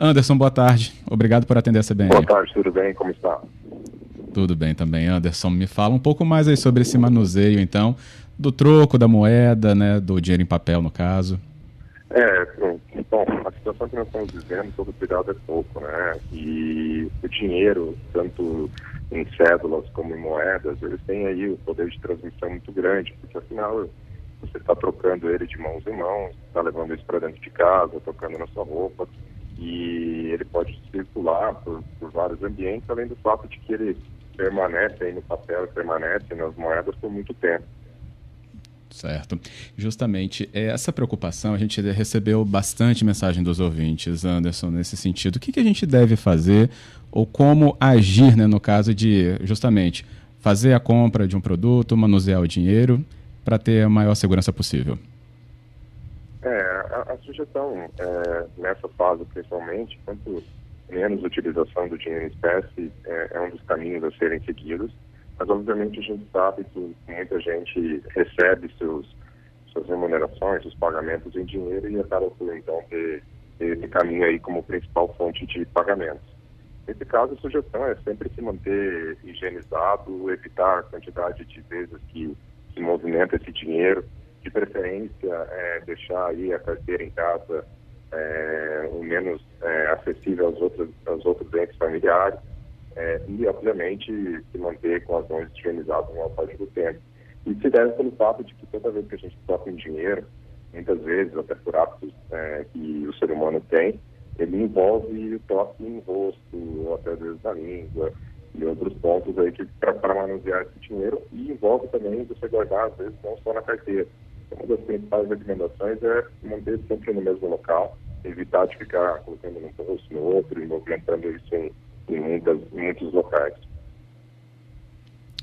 Anderson, boa tarde. Obrigado por atender a CBN. Boa tarde, tudo bem? Como está? Tudo bem também, Anderson. Me fala um pouco mais aí sobre esse manuseio, então, do troco, da moeda, né, do dinheiro em papel, no caso. É, bom, a situação que nós estamos vivendo, todo cuidado é pouco, né? E o dinheiro, tanto em cédulas como em moedas, eles têm aí o poder de transmissão muito grande, porque afinal você está trocando ele de mãos em mãos, está levando isso para dentro de casa, tocando na sua roupa, e ele pode circular por, por vários ambientes, além do fato de que ele permanece aí no papel, permanece nas moedas por muito tempo. Certo. Justamente essa preocupação, a gente recebeu bastante mensagem dos ouvintes, Anderson, nesse sentido. O que, que a gente deve fazer ou como agir né, no caso de, justamente, fazer a compra de um produto, manusear o dinheiro para ter a maior segurança possível? É, a, sugestão é, nessa fase, principalmente, quanto menos utilização do dinheiro em espécie é, é, um dos caminhos a serem seguidos. Mas, obviamente, a gente sabe que muita gente recebe seus, suas remunerações, seus pagamentos em dinheiro e acaba por, então, ter, ter esse caminho aí como principal fonte de pagamentos. Nesse caso, a sugestão é sempre se manter higienizado, evitar a quantidade de vezes que se movimenta esse dinheiro, de preferência é, deixar aí a carteira em casa é, o menos é, acessível aos outros, aos outros entes familiares é, e, obviamente, se manter com as mãos higienizadas no parte do tempo. E se deve pelo fato de que toda vez que a gente toca em dinheiro, muitas vezes, até por hábitos é, que o ser humano tem, ele envolve o toque em rosto, até às vezes na língua, e outros pontos aí para manusear esse dinheiro, e envolve também você guardar, às vezes, não só na carteira, uma das principais recomendações é manter sempre no mesmo local, evitar de ficar colocando num bolso, no outro, e movimentando isso em, em, muitas, em muitos locais.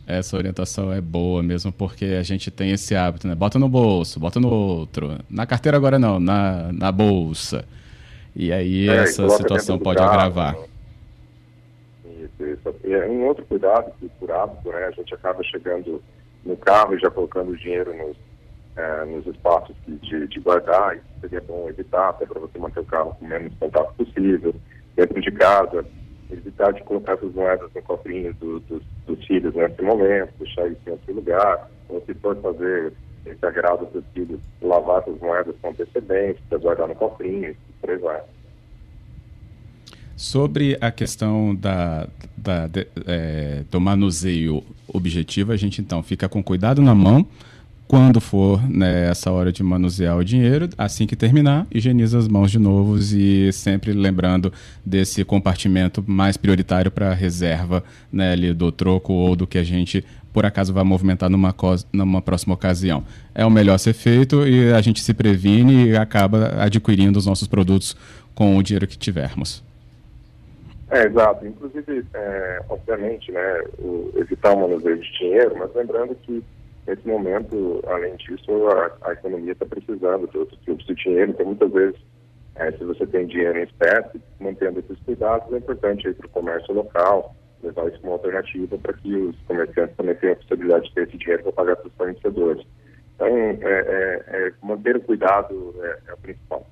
Essa orientação é boa mesmo, porque a gente tem esse hábito, né? Bota no bolso, bota no outro. Na carteira agora não, na, na bolsa. E aí é, essa situação pode carro, agravar. Né? Isso, isso. E é um outro cuidado que por hábito, né? A gente acaba chegando no carro e já colocando o dinheiro nos é, nos espaços de, de guardar, isso seria bom evitar, até para você manter o carro com menos contato possível. Dentro de casa, evitar de colocar essas moedas no cofrinho do, do, dos filhos nesse momento, deixar isso em outro lugar, ou se for fazer esse agrado dos filhos, lavar essas moedas com antecedência, para guardar no cofrinho, por aí. Sobre a questão da, da de, é, do manuseio objetivo, a gente então fica com cuidado na mão, quando for né, essa hora de manusear o dinheiro, assim que terminar, higieniza as mãos de novo e sempre lembrando desse compartimento mais prioritário para a reserva né, ali do troco ou do que a gente por acaso vai movimentar numa, numa próxima ocasião. É o melhor ser feito e a gente se previne e acaba adquirindo os nossos produtos com o dinheiro que tivermos. É, exato. Inclusive, é, obviamente, né, evitar o manuseio de dinheiro, mas lembrando que Nesse momento, além disso, a, a economia está precisando de outros tipos de dinheiro, então muitas vezes, é, se você tem dinheiro em espécie, mantendo esses cuidados, é importante para o comércio local, levar isso como alternativa para que os comerciantes também tenham a possibilidade de ter esse dinheiro para pagar seus fornecedores. Então, é, é, é, manter o cuidado é, é o principal.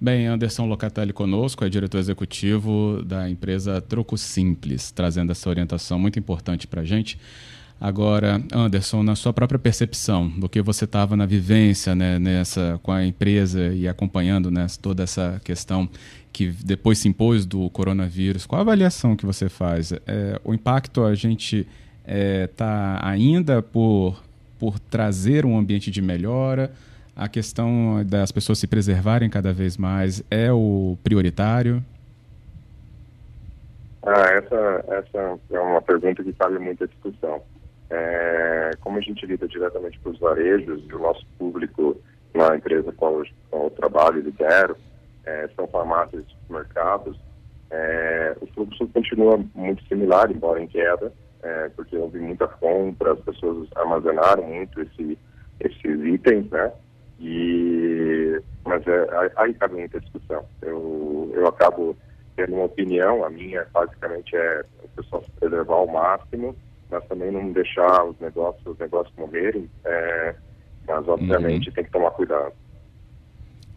Bem, Anderson Locatelli conosco, é diretor executivo da empresa Troco Simples, trazendo essa orientação muito importante para a gente. Agora, Anderson, na sua própria percepção do que você estava na vivência né, nessa, com a empresa e acompanhando né, toda essa questão que depois se impôs do coronavírus, qual a avaliação que você faz? É, o impacto a gente está é, tá ainda por, por trazer um ambiente de melhora? A questão das pessoas se preservarem cada vez mais é o prioritário? Ah, essa, essa é uma pergunta que cabe muita discussão. É, como a gente lida diretamente com os varejos e o nosso público na empresa com o trabalho lidero, é, são farmácias e supermercados, é, o fluxo continua muito similar, embora em queda, é, porque houve muita compra, as pessoas armazenaram muito esse, esses itens, né? E, mas é, aí cabe muita discussão. Eu, eu acabo tendo uma opinião, a minha basicamente é o pessoal se preservar ao máximo, mas também não deixar os negócios, os negócios morrerem, é, mas obviamente uhum. tem que tomar cuidado.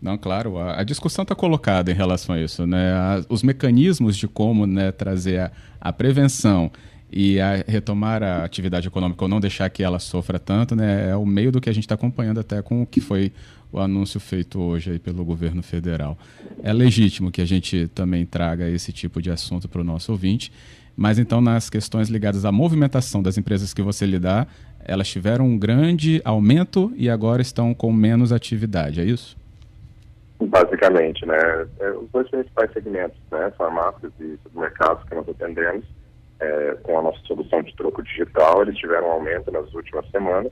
Não, claro, a, a discussão está colocada em relação a isso, né? A, os mecanismos de como né, trazer a, a prevenção e a retomar a atividade econômica ou não deixar que ela sofra tanto, né, é o meio do que a gente está acompanhando até com o que foi o anúncio feito hoje aí pelo governo federal. É legítimo que a gente também traga esse tipo de assunto para o nosso ouvinte, mas então nas questões ligadas à movimentação das empresas que você lidar, elas tiveram um grande aumento e agora estão com menos atividade, é isso? Basicamente, né? É, os dois principais segmentos, né? Farmácias e supermercados que nós atendemos, é, com a nossa solução de troco digital, eles tiveram um aumento nas últimas semanas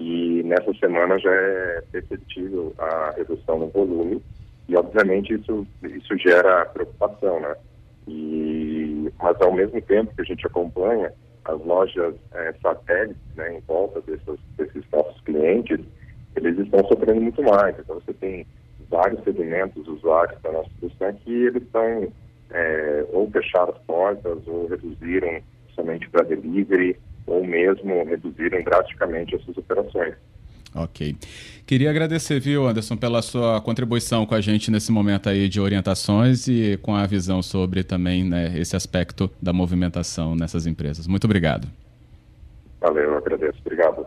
e nessa semana já é perceptível a redução no volume e obviamente isso isso gera preocupação, né? E mas ao mesmo tempo que a gente acompanha as lojas é, satélites, né, em volta desses, desses nossos clientes, eles estão sofrendo muito mais. Então você tem vários segmentos usuários da nossa solução que eles estão é, ou fecharam as portas ou reduziram somente para delivery ou mesmo reduziram drasticamente as suas operações. Ok. Queria agradecer, viu, Anderson, pela sua contribuição com a gente nesse momento aí de orientações e com a visão sobre também né, esse aspecto da movimentação nessas empresas. Muito obrigado. Valeu, eu agradeço. Obrigado.